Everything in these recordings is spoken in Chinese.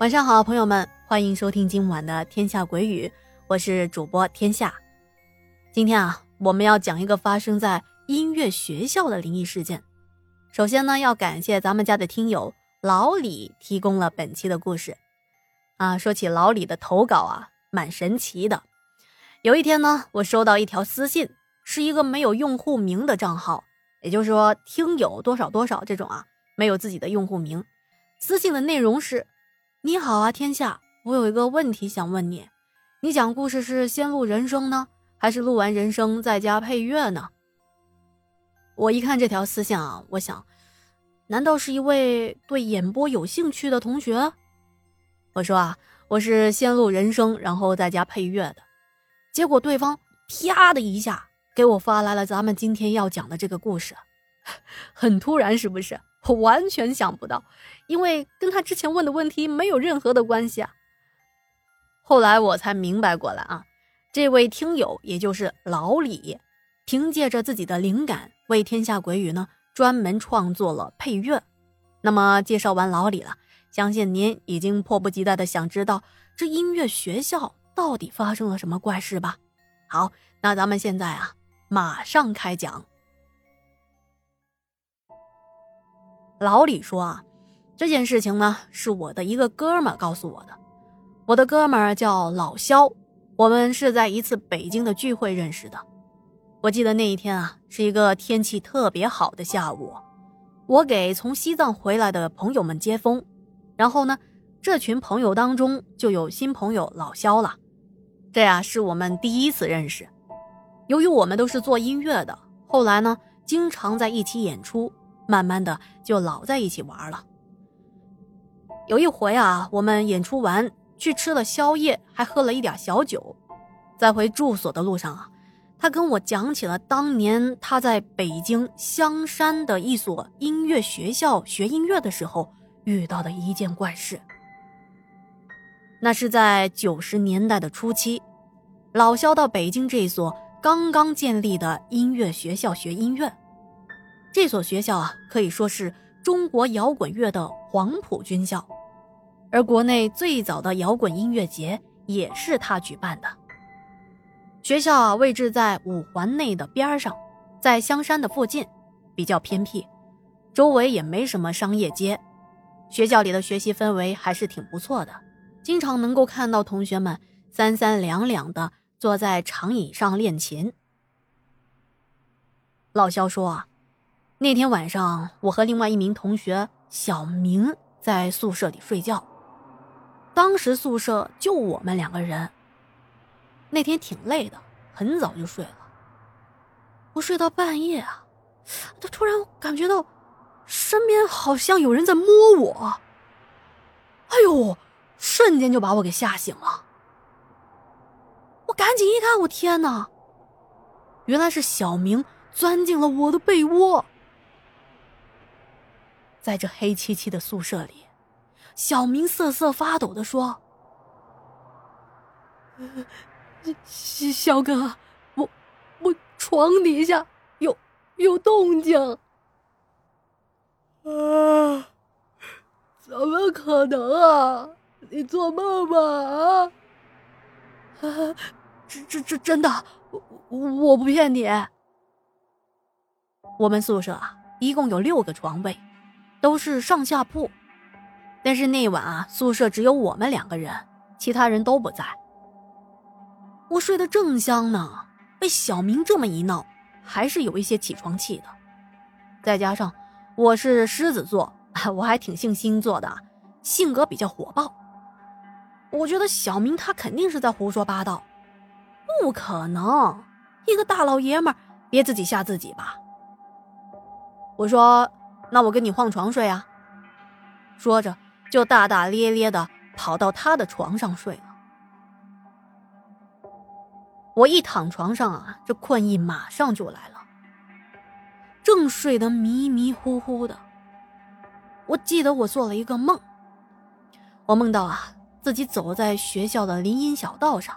晚上好，朋友们，欢迎收听今晚的《天下鬼语》，我是主播天下。今天啊，我们要讲一个发生在音乐学校的灵异事件。首先呢，要感谢咱们家的听友老李提供了本期的故事。啊，说起老李的投稿啊，蛮神奇的。有一天呢，我收到一条私信，是一个没有用户名的账号，也就是说，听友多少多少这种啊，没有自己的用户名。私信的内容是：“你好啊，天下，我有一个问题想问你，你讲故事是先录人声呢，还是录完人声再加配乐呢？”我一看这条私信啊，我想，难道是一位对演播有兴趣的同学？我说啊，我是先录人声，然后再加配乐的。结果对方啪的一下给我发来了咱们今天要讲的这个故事，很突然，是不是？我完全想不到，因为跟他之前问的问题没有任何的关系啊。后来我才明白过来啊，这位听友也就是老李，凭借着自己的灵感，为《天下鬼语》呢专门创作了配乐。那么介绍完老李了，相信您已经迫不及待的想知道这音乐学校到底发生了什么怪事吧？好，那咱们现在啊，马上开讲。老李说啊，这件事情呢是我的一个哥们告诉我的。我的哥们叫老肖，我们是在一次北京的聚会认识的。我记得那一天啊是一个天气特别好的下午，我给从西藏回来的朋友们接风，然后呢，这群朋友当中就有新朋友老肖了。这呀是我们第一次认识。由于我们都是做音乐的，后来呢经常在一起演出。慢慢的就老在一起玩了。有一回啊，我们演出完去吃了宵夜，还喝了一点小酒，在回住所的路上啊，他跟我讲起了当年他在北京香山的一所音乐学校学音乐的时候遇到的一件怪事。那是在九十年代的初期，老肖到北京这一所刚刚建立的音乐学校学音乐。这所学校啊，可以说是中国摇滚乐的黄埔军校，而国内最早的摇滚音乐节也是他举办的。学校啊，位置在五环内的边上，在香山的附近，比较偏僻，周围也没什么商业街。学校里的学习氛围还是挺不错的，经常能够看到同学们三三两两的坐在长椅上练琴。老肖说啊。那天晚上，我和另外一名同学小明在宿舍里睡觉。当时宿舍就我们两个人。那天挺累的，很早就睡了。我睡到半夜啊，他突然感觉到身边好像有人在摸我。哎呦，瞬间就把我给吓醒了。我赶紧一看，我天哪！原来是小明钻进了我的被窝。在这黑漆漆的宿舍里，小明瑟瑟发抖的说：“小小哥，我我床底下有有动静。”啊！怎么可能啊？你做梦吧？啊！啊！这这这真的，我我不骗你。我们宿舍啊，一共有六个床位。都是上下铺，但是那晚啊，宿舍只有我们两个人，其他人都不在。我睡得正香呢，被小明这么一闹，还是有一些起床气的。再加上我是狮子座，我还挺信星座的，性格比较火爆。我觉得小明他肯定是在胡说八道，不可能，一个大老爷们别自己吓自己吧。我说。那我跟你换床睡啊！说着，就大大咧咧的跑到他的床上睡了。我一躺床上啊，这困意马上就来了。正睡得迷迷糊糊的，我记得我做了一个梦。我梦到啊，自己走在学校的林荫小道上。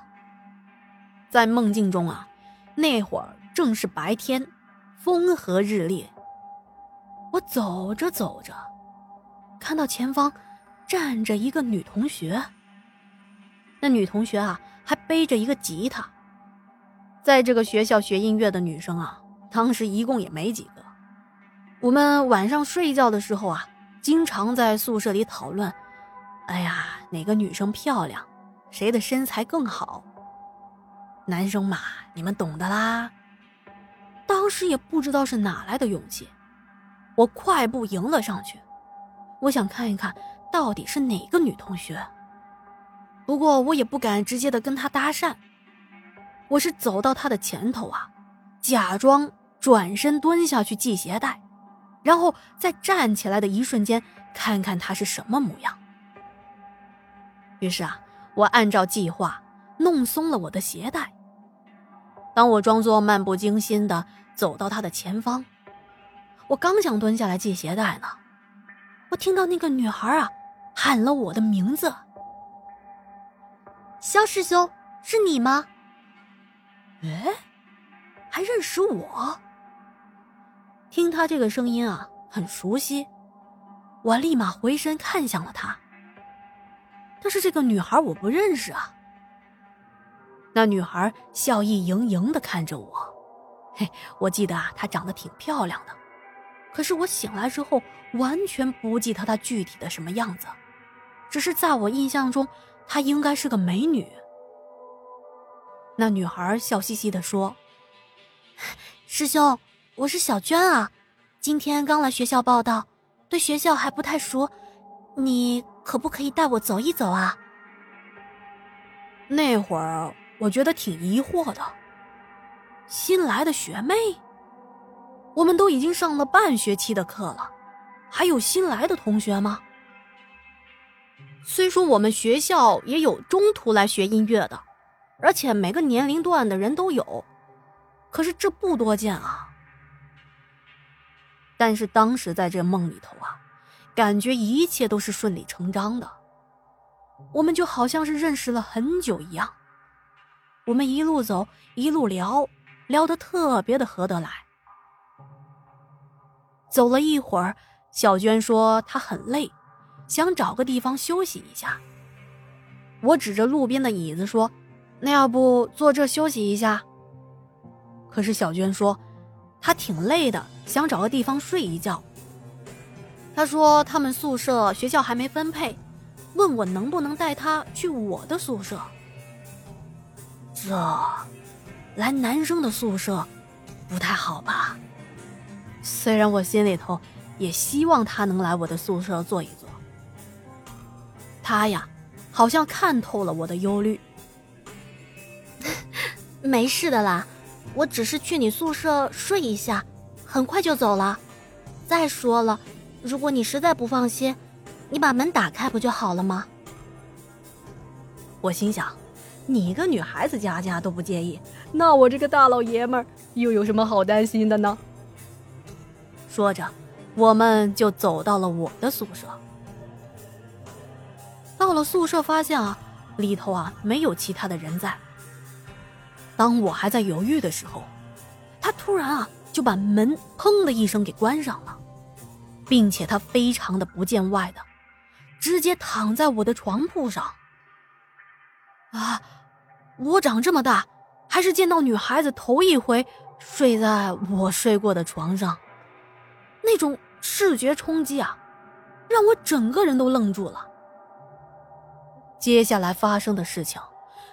在梦境中啊，那会儿正是白天，风和日丽。我走着走着，看到前方站着一个女同学。那女同学啊，还背着一个吉他。在这个学校学音乐的女生啊，当时一共也没几个。我们晚上睡觉的时候啊，经常在宿舍里讨论：哎呀，哪个女生漂亮，谁的身材更好。男生嘛，你们懂的啦。当时也不知道是哪来的勇气，我快步迎了上去，我想看一看到底是哪个女同学。不过我也不敢直接的跟她搭讪，我是走到她的前头啊，假装转身蹲下去系鞋带，然后在站起来的一瞬间看看她是什么模样。于是啊，我按照计划弄松了我的鞋带。当我装作漫不经心的走到他的前方，我刚想蹲下来系鞋带呢，我听到那个女孩啊喊了我的名字：“肖师兄，是你吗？”哎，还认识我？听他这个声音啊，很熟悉，我立马回身看向了他。但是这个女孩我不认识啊。那女孩笑意盈盈的看着我，嘿，我记得啊，她长得挺漂亮的，可是我醒来之后完全不记得她具体的什么样子，只是在我印象中，她应该是个美女。那女孩笑嘻嘻的说：“师兄，我是小娟啊，今天刚来学校报道，对学校还不太熟，你可不可以带我走一走啊？”那会儿。我觉得挺疑惑的，新来的学妹，我们都已经上了半学期的课了，还有新来的同学吗？虽说我们学校也有中途来学音乐的，而且每个年龄段的人都有，可是这不多见啊。但是当时在这梦里头啊，感觉一切都是顺理成章的，我们就好像是认识了很久一样。我们一路走，一路聊，聊得特别的合得来。走了一会儿，小娟说她很累，想找个地方休息一下。我指着路边的椅子说：“那要不坐这休息一下？”可是小娟说她挺累的，想找个地方睡一觉。她说他们宿舍学校还没分配，问我能不能带她去我的宿舍。这，来男生的宿舍，不太好吧？虽然我心里头也希望他能来我的宿舍坐一坐。他呀，好像看透了我的忧虑。没事的啦，我只是去你宿舍睡一下，很快就走了。再说了，如果你实在不放心，你把门打开不就好了吗？我心想。你一个女孩子家家都不介意，那我这个大老爷们儿又有什么好担心的呢？说着，我们就走到了我的宿舍。到了宿舍，发现啊，里头啊没有其他的人在。当我还在犹豫的时候，他突然啊就把门砰的一声给关上了，并且他非常的不见外的，直接躺在我的床铺上。啊！我长这么大，还是见到女孩子头一回睡在我睡过的床上，那种视觉冲击啊，让我整个人都愣住了。接下来发生的事情，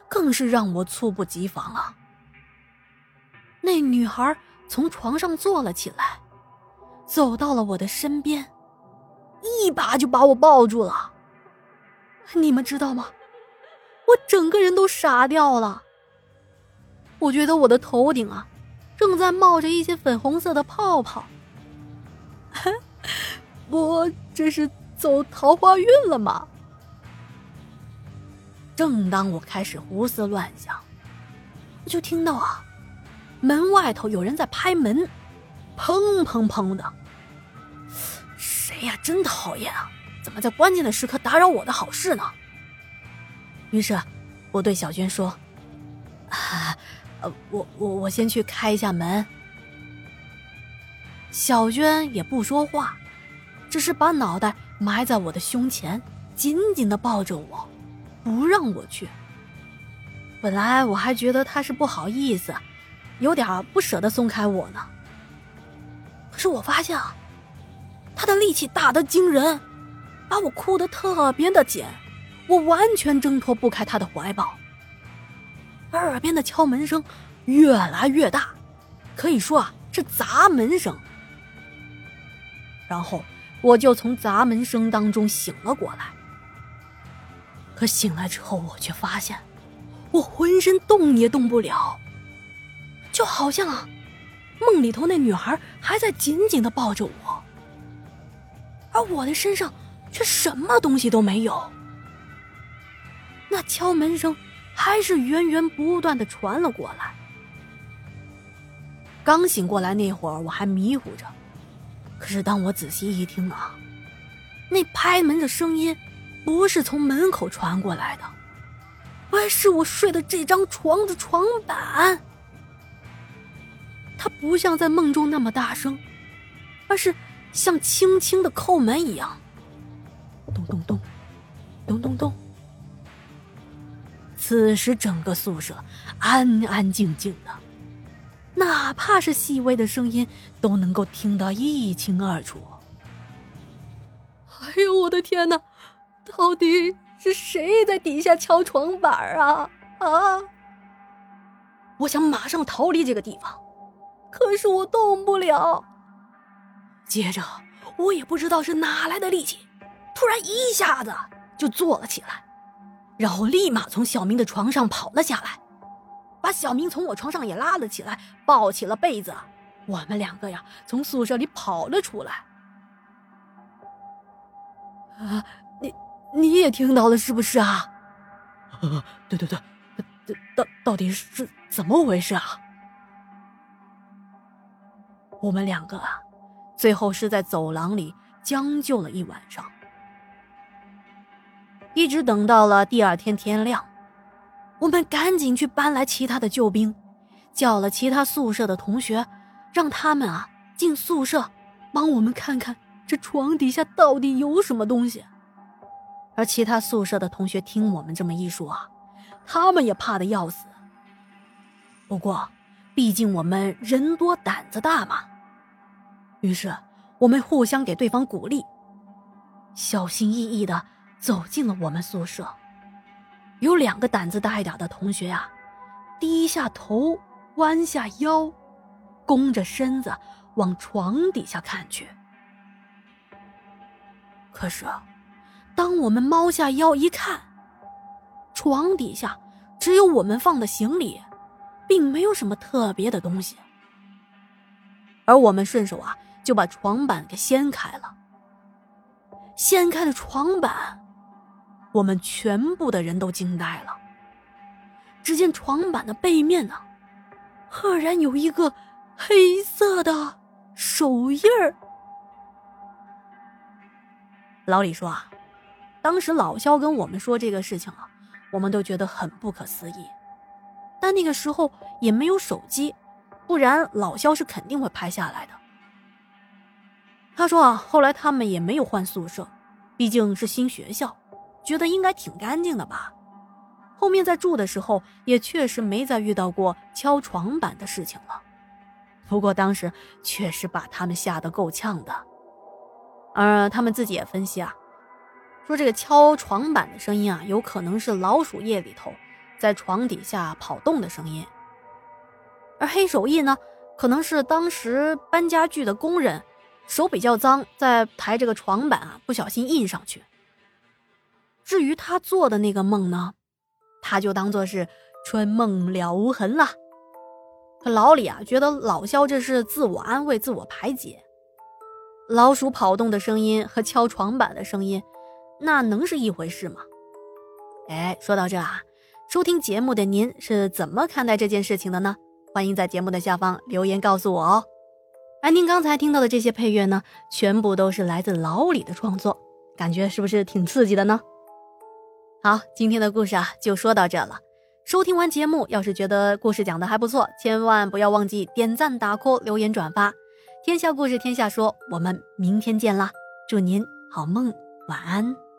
更是让我猝不及防啊！那女孩从床上坐了起来，走到了我的身边，一把就把我抱住了。你们知道吗？我整个人都傻掉了。我觉得我的头顶啊，正在冒着一些粉红色的泡泡。我这是走桃花运了吗？正当我开始胡思乱想，就听到啊，门外头有人在拍门，砰砰砰的。谁呀？真讨厌啊！怎么在关键的时刻打扰我的好事呢？于是，我对小娟说：“啊，呃，我我我先去开一下门。”小娟也不说话，只是把脑袋埋在我的胸前，紧紧的抱着我，不让我去。本来我还觉得他是不好意思，有点不舍得松开我呢。可是我发现啊，他的力气大得惊人，把我哭得特别的紧，我完全挣脱不开他的怀抱。耳边的敲门声越来越大，可以说啊是砸门声。然后我就从砸门声当中醒了过来。可醒来之后，我却发现。我浑身动也动不了，就好像啊，梦里头那女孩还在紧紧的抱着我，而我的身上却什么东西都没有。那敲门声还是源源不断的传了过来。刚醒过来那会儿，我还迷糊着，可是当我仔细一听啊，那拍门的声音不是从门口传过来的。而是我睡的这张床的床板，它不像在梦中那么大声，而是像轻轻的叩门一样，咚咚咚，咚咚咚。此时整个宿舍安安静静的，哪怕是细微的声音都能够听得一清二楚。哎呦，我的天哪！到底？是谁在底下敲床板啊？啊！我想马上逃离这个地方，可是我动不了。接着，我也不知道是哪来的力气，突然一下子就坐了起来，然后立马从小明的床上跑了下来，把小明从我床上也拉了起来，抱起了被子。我们两个呀，从宿舍里跑了出来。啊！你你也听到了是不是啊？对对对，到到底是怎么回事啊？我们两个啊，最后是在走廊里将就了一晚上，一直等到了第二天天亮，我们赶紧去搬来其他的救兵，叫了其他宿舍的同学，让他们啊进宿舍，帮我们看看这床底下到底有什么东西。而其他宿舍的同学听我们这么一说啊，他们也怕的要死。不过，毕竟我们人多胆子大嘛，于是我们互相给对方鼓励，小心翼翼的走进了我们宿舍。有两个胆子大一点的同学呀，低下头，弯下腰，弓着身子往床底下看去。可是。当我们猫下腰一看，床底下只有我们放的行李，并没有什么特别的东西。而我们顺手啊，就把床板给掀开了。掀开了床板，我们全部的人都惊呆了。只见床板的背面呢，赫然有一个黑色的手印儿。老李说啊。当时老肖跟我们说这个事情啊，我们都觉得很不可思议。但那个时候也没有手机，不然老肖是肯定会拍下来的。他说啊，后来他们也没有换宿舍，毕竟是新学校，觉得应该挺干净的吧。后面在住的时候也确实没再遇到过敲床板的事情了。不过当时确实把他们吓得够呛的。而他们自己也分析啊。说这个敲床板的声音啊，有可能是老鼠夜里头在床底下跑动的声音，而黑手印呢，可能是当时搬家具的工人手比较脏，在抬这个床板啊，不小心印上去。至于他做的那个梦呢，他就当做是春梦了无痕了。可老李啊，觉得老肖这是自我安慰、自我排解。老鼠跑动的声音和敲床板的声音。那能是一回事吗？哎，说到这啊，收听节目的您是怎么看待这件事情的呢？欢迎在节目的下方留言告诉我哦。而您刚才听到的这些配乐呢，全部都是来自老李的创作，感觉是不是挺刺激的呢？好，今天的故事啊就说到这了。收听完节目，要是觉得故事讲的还不错，千万不要忘记点赞、打 call、留言、转发。天下故事，天下说，我们明天见啦！祝您好梦，晚安。